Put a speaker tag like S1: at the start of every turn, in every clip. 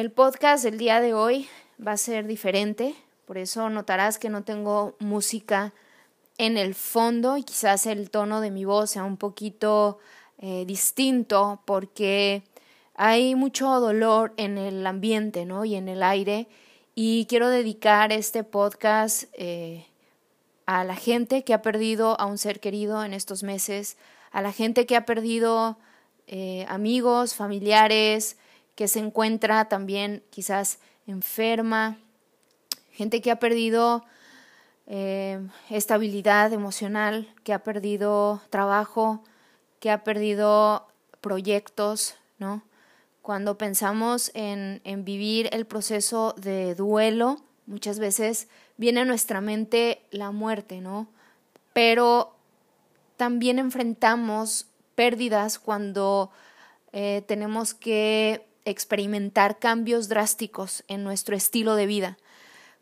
S1: El podcast del día de hoy va a ser diferente, por eso notarás que no tengo música en el fondo y quizás el tono de mi voz sea un poquito eh, distinto porque hay mucho dolor en el ambiente ¿no? y en el aire y quiero dedicar este podcast eh, a la gente que ha perdido a un ser querido en estos meses, a la gente que ha perdido eh, amigos, familiares, que se encuentra también quizás enferma, gente que ha perdido eh, estabilidad emocional, que ha perdido trabajo, que ha perdido proyectos, ¿no? Cuando pensamos en, en vivir el proceso de duelo, muchas veces viene a nuestra mente la muerte, ¿no? Pero también enfrentamos pérdidas cuando eh, tenemos que experimentar cambios drásticos en nuestro estilo de vida.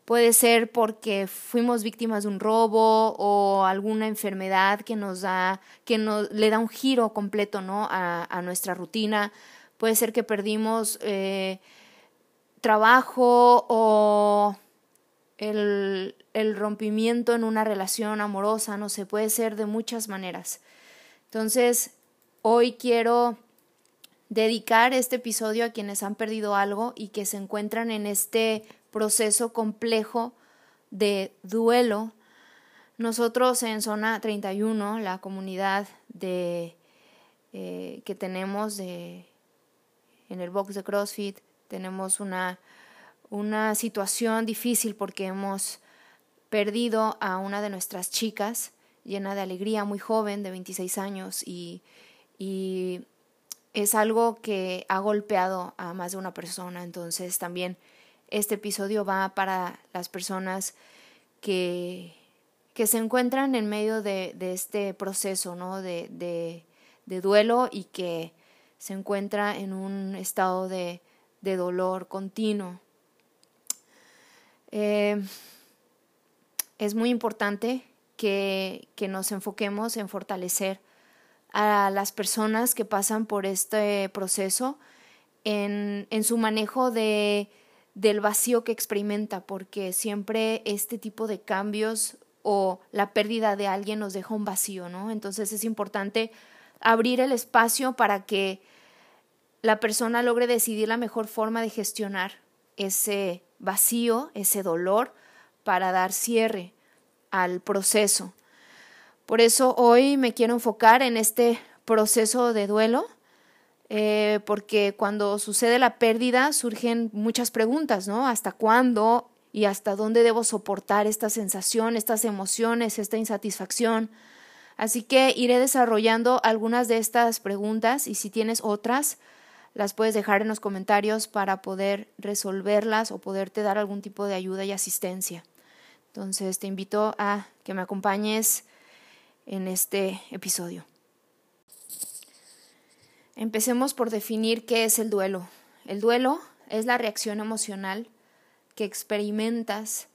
S1: Puede ser porque fuimos víctimas de un robo o alguna enfermedad que nos da, que nos, le da un giro completo ¿no? a, nuestra rutina. Puede ser que perdimos eh, trabajo o el, el rompimiento en una relación amorosa, no sé, puede ser de muchas maneras. Entonces, hoy quiero dedicar este episodio a quienes han perdido algo y que se encuentran en este proceso complejo de duelo. Nosotros en Zona 31, la comunidad de, eh, que tenemos de, en el box de CrossFit, tenemos una, una situación difícil porque hemos perdido a una de nuestras chicas llena de alegría, muy joven, de 26 años, y, y es algo que ha golpeado a más de una persona. Entonces también este episodio va para las personas que, que se encuentran en medio de, de este proceso ¿no? de, de, duelo y que se encuentra en un estado de, de dolor continuo. Eh, es muy importante que, que nos enfoquemos en fortalecer a las personas que pasan por este proceso en, en su manejo de, del vacío que experimenta, porque siempre este tipo de cambios o la pérdida de alguien nos deja un vacío, ¿no? Entonces es importante abrir el espacio para que la persona logre decidir la mejor forma de gestionar ese vacío, ese dolor, para dar cierre al proceso. Por eso hoy me quiero enfocar en este proceso de duelo, eh, porque cuando sucede la pérdida surgen muchas preguntas, ¿no? ¿Hasta cuándo y hasta dónde debo soportar esta sensación, estas emociones, esta insatisfacción? Así que iré desarrollando algunas de estas preguntas y si tienes otras, las puedes dejar en los comentarios para poder resolverlas o poderte dar algún tipo de ayuda y asistencia. Entonces te invito a que me acompañes en este episodio. Empecemos por definir qué es el duelo. El duelo es la reacción emocional que experimentas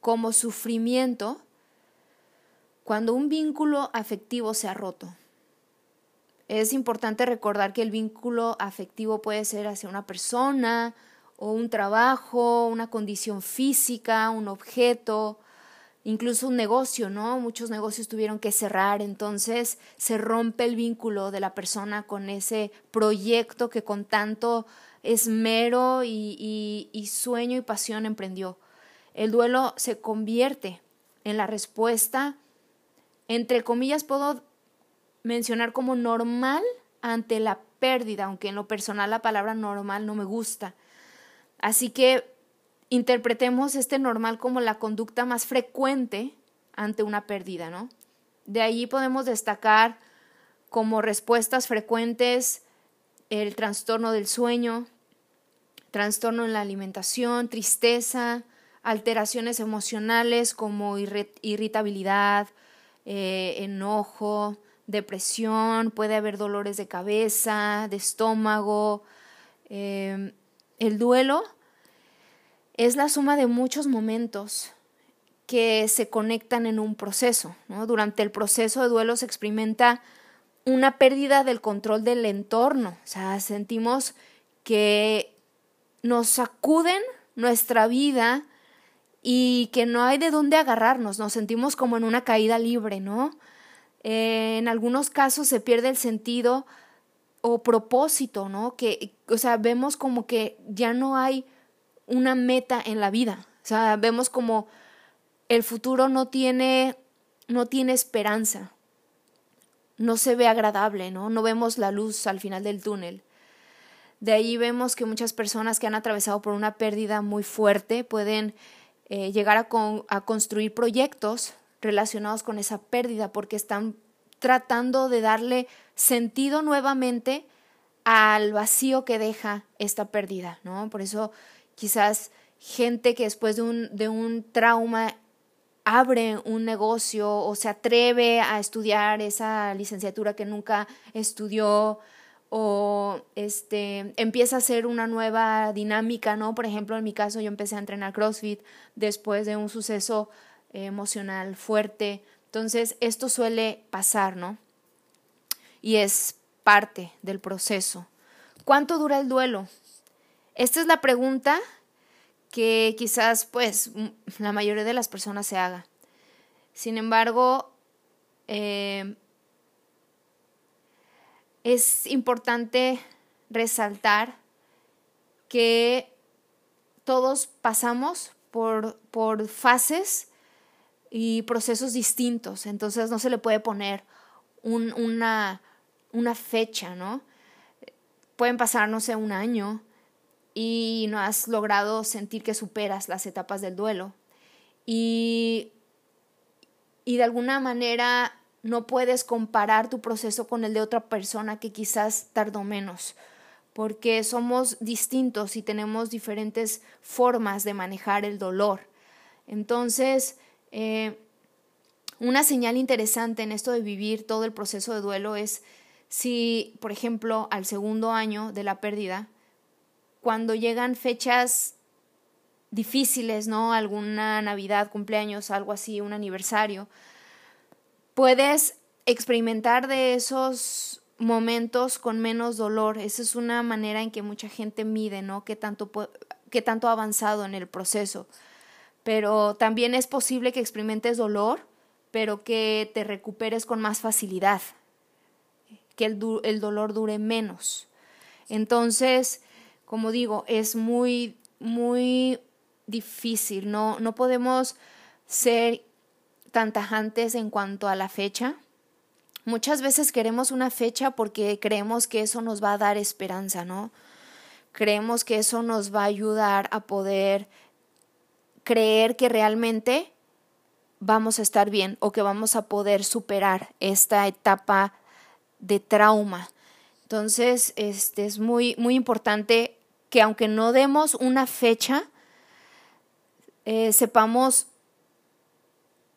S1: como sufrimiento cuando un vínculo afectivo se ha roto. Es importante recordar que el vínculo afectivo puede ser hacia una persona o un trabajo, una condición física, un objeto, incluso un negocio, ¿no? Muchos negocios tuvieron que cerrar, entonces se rompe el vínculo de la persona con ese proyecto que con tanto esmero y, sueño y pasión emprendió. El duelo se convierte en la respuesta, entre comillas, puedo mencionar como normal ante la pérdida, aunque en lo personal la palabra normal no me gusta. Así que interpretemos este normal como la conducta más frecuente ante una pérdida, ¿no? De ahí podemos destacar como respuestas frecuentes el trastorno del sueño, trastorno en la alimentación, tristeza, alteraciones emocionales como irritabilidad, eh, enojo, depresión, puede haber dolores de cabeza, de estómago. Eh, el duelo es la suma de muchos momentos que se conectan en un proceso. Durante el proceso de duelo se experimenta una pérdida del control del entorno. O sea, sentimos que nos sacuden nuestra vida y que no hay de dónde agarrarnos, nos sentimos como en una caída libre, ¿no? Eh, en algunos casos se pierde el sentido o propósito, ¿no? Que, o sea, vemos como que ya no hay una meta en la vida, o sea, vemos como el futuro no tiene, no tiene esperanza, no se ve agradable, ¿no? No vemos la luz al final del túnel. De ahí vemos que muchas personas que han atravesado por una pérdida muy fuerte pueden eh, llegar a, a construir proyectos relacionados con esa pérdida porque están tratando de darle sentido nuevamente al vacío que deja esta pérdida, ¿no? Por eso quizás gente que después de un, de un trauma abre un negocio o se atreve a estudiar esa licenciatura que nunca estudió o este empieza a hacer una nueva dinámica, ¿no? Por ejemplo, en mi caso yo empecé a entrenar CrossFit después de un suceso emocional fuerte. Entonces, esto suele pasar, ¿no? Y es parte del proceso. ¿Cuánto dura el duelo? Esta es la pregunta que quizás pues la mayoría de las personas se haga. Sin embargo, eh, es importante resaltar que todos pasamos por, por fases y procesos distintos, entonces no se le puede poner una, una fecha, ¿no? Pueden pasar, no sé, un año y no has logrado sentir que superas las etapas del duelo y, y de alguna manera no puedes comparar tu proceso con el de otra persona que quizás tardó menos, porque somos distintos y tenemos diferentes formas de manejar el dolor. Entonces, eh, una señal interesante en esto de vivir todo el proceso de duelo es si, por ejemplo, al segundo año de la pérdida, cuando llegan fechas difíciles, ¿no? Alguna Navidad, cumpleaños, algo así, un aniversario, puedes experimentar de esos momentos con menos dolor. Esa es una manera en que mucha gente mide, ¿no? Qué tanto, tanto ha avanzado en el proceso. Pero también es posible que experimentes dolor, pero que te recuperes con más facilidad, que el dolor dure menos. Entonces, como digo, es muy, muy difícil, no, no podemos ser tan tajantes en cuanto a la fecha. Muchas veces queremos una fecha porque creemos que eso nos va a dar esperanza, ¿no? Creemos que eso nos va a ayudar a poder creer que realmente vamos a estar bien o que vamos a poder superar esta etapa de trauma. Entonces, este es muy muy importante que aunque no demos una fecha, eh, sepamos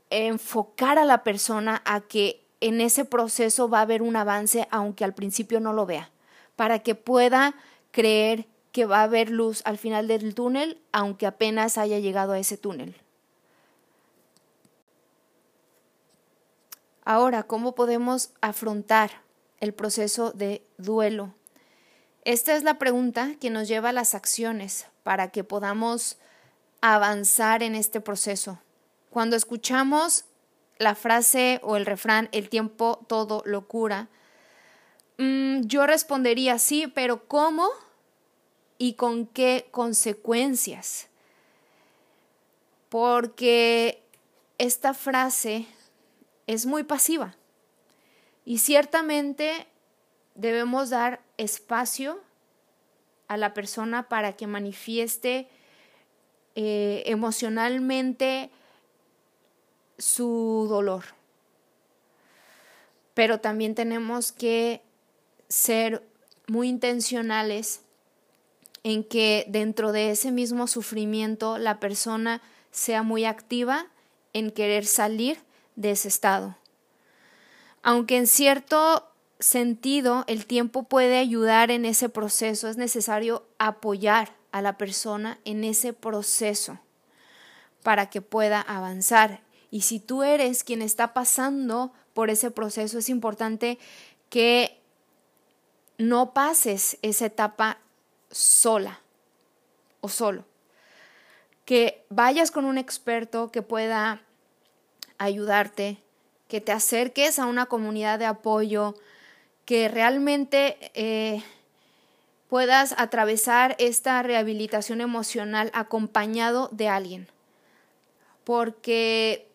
S1: enfocar a la persona a que en ese proceso va a haber un avance, aunque al principio no lo vea, para que pueda creer que va a haber luz al final del túnel, aunque apenas haya llegado a ese túnel. Ahora, ¿cómo podemos afrontar el proceso de duelo? Esta es la pregunta que nos lleva a las acciones para que podamos avanzar en este proceso. Cuando escuchamos la frase o el refrán, el tiempo todo lo cura, mm, yo respondería sí, pero ¿cómo y con qué consecuencias? Porque esta frase es muy pasiva y ciertamente debemos dar espacio a la persona para que manifieste eh, emocionalmente su dolor. Pero también tenemos que ser muy intencionales en que dentro de ese mismo sufrimiento la persona sea muy activa en querer salir de ese estado. Aunque en cierto sentido el tiempo puede ayudar en ese proceso, es necesario apoyar a la persona en ese proceso para que pueda avanzar. Y si tú eres quien está pasando por ese proceso, es importante que no pases esa etapa sola. o solo. Que vayas con un experto que pueda ayudarte, que te acerques a una comunidad de apoyo, que realmente eh, puedas atravesar esta rehabilitación emocional acompañado de alguien, porque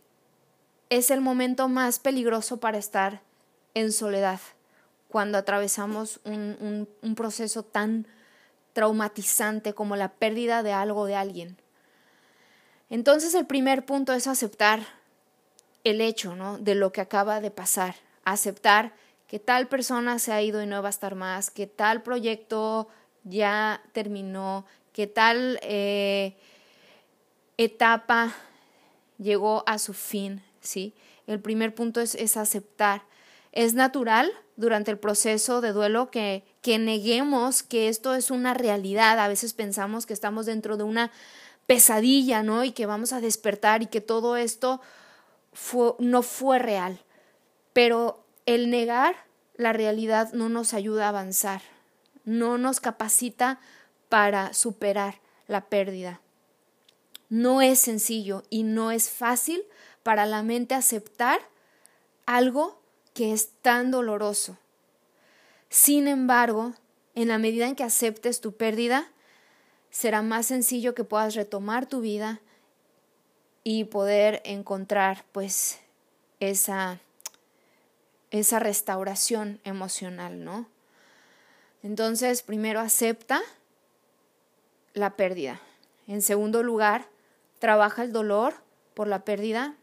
S1: es el momento más peligroso para estar en soledad cuando atravesamos un, un, proceso tan traumatizante como la pérdida de algo de alguien. Entonces el primer punto es aceptar el hecho ¿no? de lo que acaba de pasar, aceptar que tal persona se ha ido y no va a estar más, que tal proyecto ya terminó, que tal eh, etapa llegó a su fin, ¿sí? El primer punto es, es aceptar. Es natural durante el proceso de duelo que, que neguemos que esto es una realidad. A veces pensamos que estamos dentro de una pesadilla, ¿no? Y que vamos a despertar y que todo esto fue, no fue real. Pero el negar la realidad no nos ayuda a avanzar, no nos capacita para superar la pérdida. No es sencillo y no es fácil para la mente aceptar algo que es tan doloroso. Sin embargo, en la medida en que aceptes tu pérdida, será más sencillo que puedas retomar tu vida y poder encontrar pues esa esa restauración emocional, ¿no? Entonces, primero acepta la pérdida. En segundo lugar, trabaja el dolor por la pérdida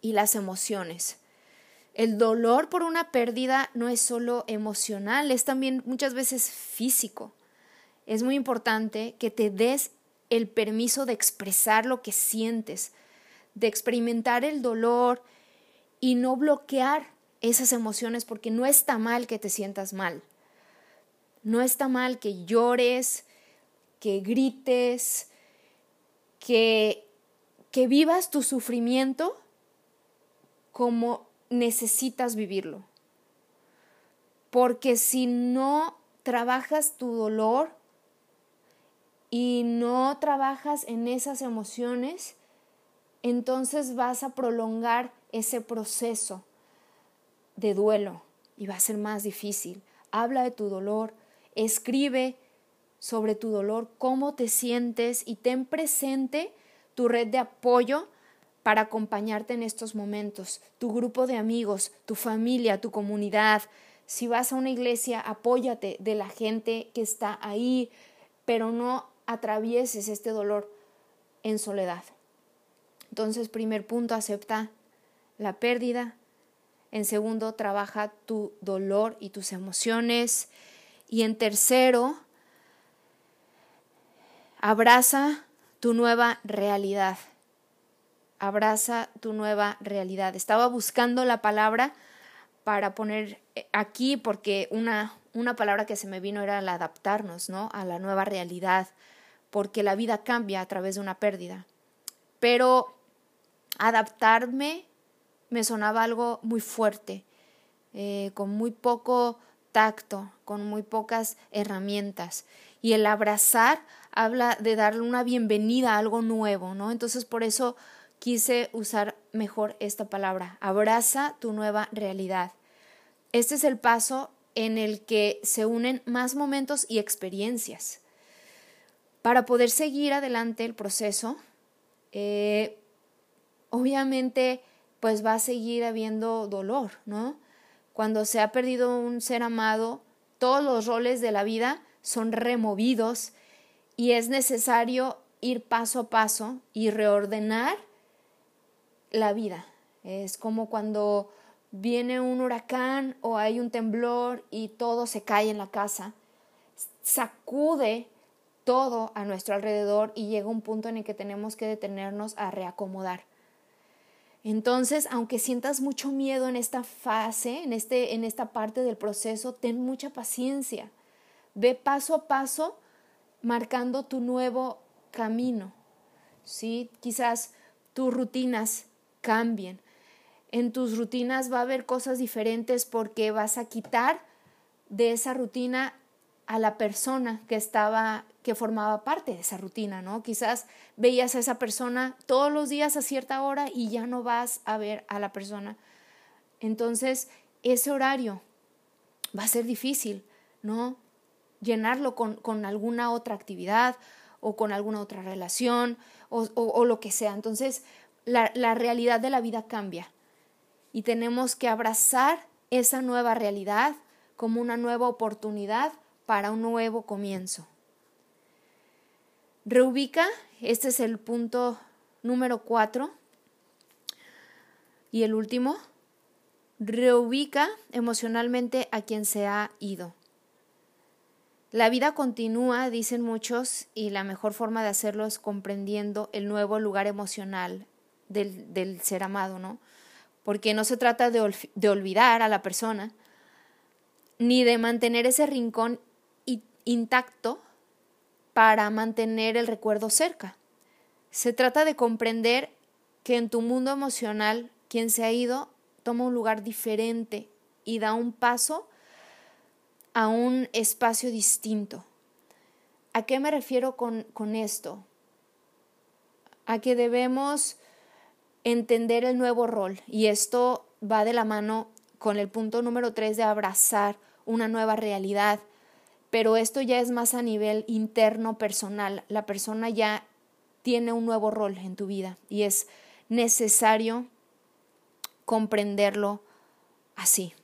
S1: y las emociones. El dolor por una pérdida no es solo emocional, es también muchas veces físico. Es muy importante que te des el permiso de expresar lo que sientes, de experimentar el dolor y no bloquear esas emociones porque no está mal que te sientas mal. No está mal que llores, que grites, que, que vivas tu sufrimiento como necesitas vivirlo. Porque si no trabajas tu dolor y no trabajas en esas emociones, entonces vas a prolongar ese proceso de duelo y va a ser más difícil. Habla de tu dolor, escribe sobre tu dolor, cómo te sientes y ten presente tu red de apoyo para acompañarte en estos momentos, tu grupo de amigos, tu familia, tu comunidad. Si vas a una iglesia, apóyate de la gente que está ahí, pero no atravieses este dolor en soledad. Entonces, primer punto, acepta la pérdida. En segundo, trabaja tu dolor y tus emociones. Y en tercero, abraza tu nueva realidad abraza tu nueva realidad. Estaba buscando la palabra para poner eh, aquí porque una, una palabra que se me vino era el adaptarnos, ¿no? A la nueva realidad, porque la vida cambia a través de una pérdida. Pero adaptarme me sonaba algo muy fuerte, eh, con muy poco tacto, con muy pocas herramientas. Y el abrazar habla de darle una bienvenida a algo nuevo, ¿no? Entonces por eso quise usar mejor esta palabra. Abraza tu nueva realidad. Este es el paso en el que se unen más momentos y experiencias. Para poder seguir adelante el proceso, eh, obviamente pues va a seguir habiendo dolor, ¿no? Cuando se ha perdido un ser amado, todos los roles de la vida son removidos y es necesario ir paso a paso y reordenar la vida. Es como cuando viene un huracán o hay un temblor y todo se cae en la casa. Sacude todo a nuestro alrededor y llega un punto en el que tenemos que detenernos a reacomodar. Entonces, aunque sientas mucho miedo en esta fase, en, este, en esta parte del proceso, ten mucha paciencia. Ve paso a paso marcando tu nuevo camino. ¿sí? Quizás tus rutinas cambien. En tus rutinas va a haber cosas diferentes porque vas a quitar de esa rutina a la persona que estaba, que formaba parte de esa rutina, ¿no? Quizás veías a esa persona todos los días a cierta hora y ya no vas a ver a la persona. Entonces, ese horario va a ser difícil, ¿no? Llenarlo con, alguna otra actividad o con alguna otra relación o, lo que sea. Entonces, la, la realidad de la vida cambia y tenemos que abrazar esa nueva realidad como una nueva oportunidad para un nuevo comienzo. Reubica, este es el punto número cuatro. Y el último, reubica emocionalmente a quien se ha ido. La vida continúa, dicen muchos, y la mejor forma de hacerlo es comprendiendo el nuevo lugar emocional del, ser amado, ¿no? Porque no se trata de olvidar a la persona, ni de mantener ese rincón intacto para mantener el recuerdo cerca. Se trata de comprender que en tu mundo emocional quien se ha ido toma un lugar diferente y da un paso a un espacio distinto. ¿A qué me refiero con, con esto? A que debemos entender el nuevo rol y esto va de la mano con el punto número tres de abrazar una nueva realidad pero esto ya es más a nivel interno personal. La persona ya tiene un nuevo rol en tu vida y es necesario comprenderlo así.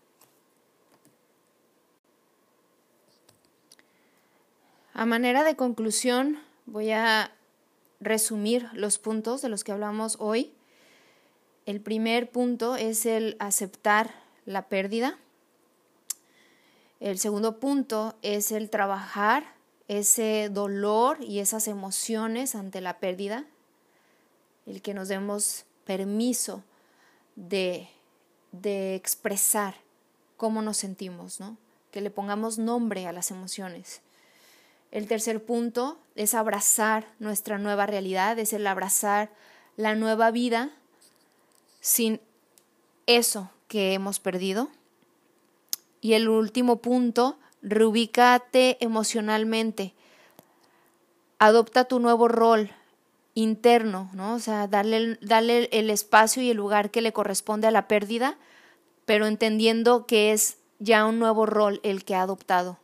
S1: A manera de conclusión, voy a resumir los puntos de los que hablamos hoy. El primer punto es el aceptar la pérdida. El segundo punto es el trabajar ese dolor y esas emociones ante la pérdida, el que nos demos permiso de, de expresar cómo nos sentimos, ¿no? que le pongamos nombre a las emociones. El tercer punto es abrazar nuestra nueva realidad, es el abrazar la nueva vida sin eso que hemos perdido. Y el último punto, reubícate emocionalmente. Adopta tu nuevo rol interno, ¿no? O sea, darle, darle el espacio y el lugar que le corresponde a la pérdida, pero entendiendo que es ya un nuevo rol el que ha adoptado.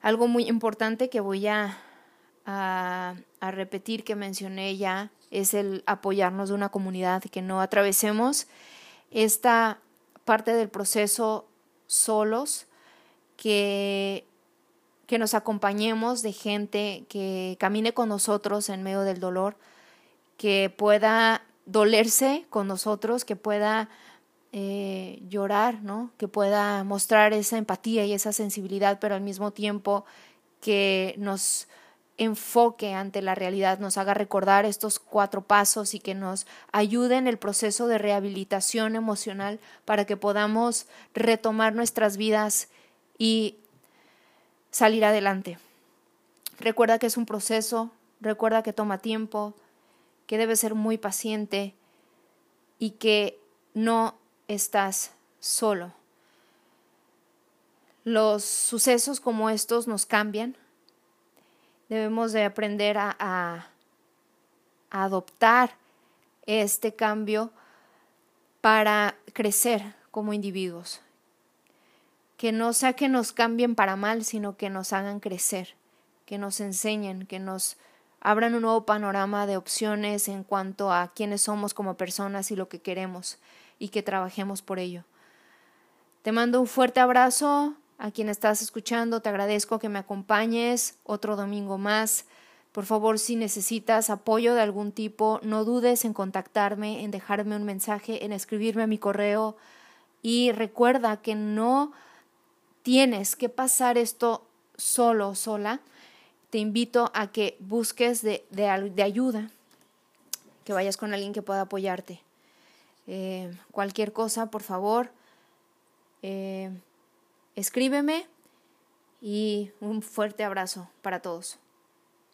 S1: Algo muy importante que voy a, a, a, repetir que mencioné ya es el apoyarnos de una comunidad, que no atravesemos esta parte del proceso solos, que, que nos acompañemos de gente que camine con nosotros en medio del dolor, que pueda dolerse con nosotros, que pueda eh, llorar, ¿no? que pueda mostrar esa empatía y esa sensibilidad, pero al mismo tiempo que nos enfoque ante la realidad, nos haga recordar estos cuatro pasos y que nos ayude en el proceso de rehabilitación emocional para que podamos retomar nuestras vidas y salir adelante. Recuerda que es un proceso, recuerda que toma tiempo, que debes ser muy paciente y que no estás solo. Los sucesos como estos nos cambian, debemos de aprender a, a, adoptar este cambio para crecer como individuos. Que no sea que nos cambien para mal, sino que nos hagan crecer, que nos enseñen, que nos abran un nuevo panorama de opciones en cuanto a quiénes somos como personas y lo que queremos y que trabajemos por ello. Te mando un fuerte abrazo, a quien estás escuchando, te agradezco que me acompañes otro domingo más. Por favor, si necesitas apoyo de algún tipo, no dudes en contactarme, en dejarme un mensaje, en escribirme a mi correo. Y recuerda que no tienes que pasar esto solo sola. Te invito a que busques de, de, ayuda, que vayas con alguien que pueda apoyarte. Eh, cualquier cosa, por favor. Eh, escríbeme y un fuerte abrazo para todos.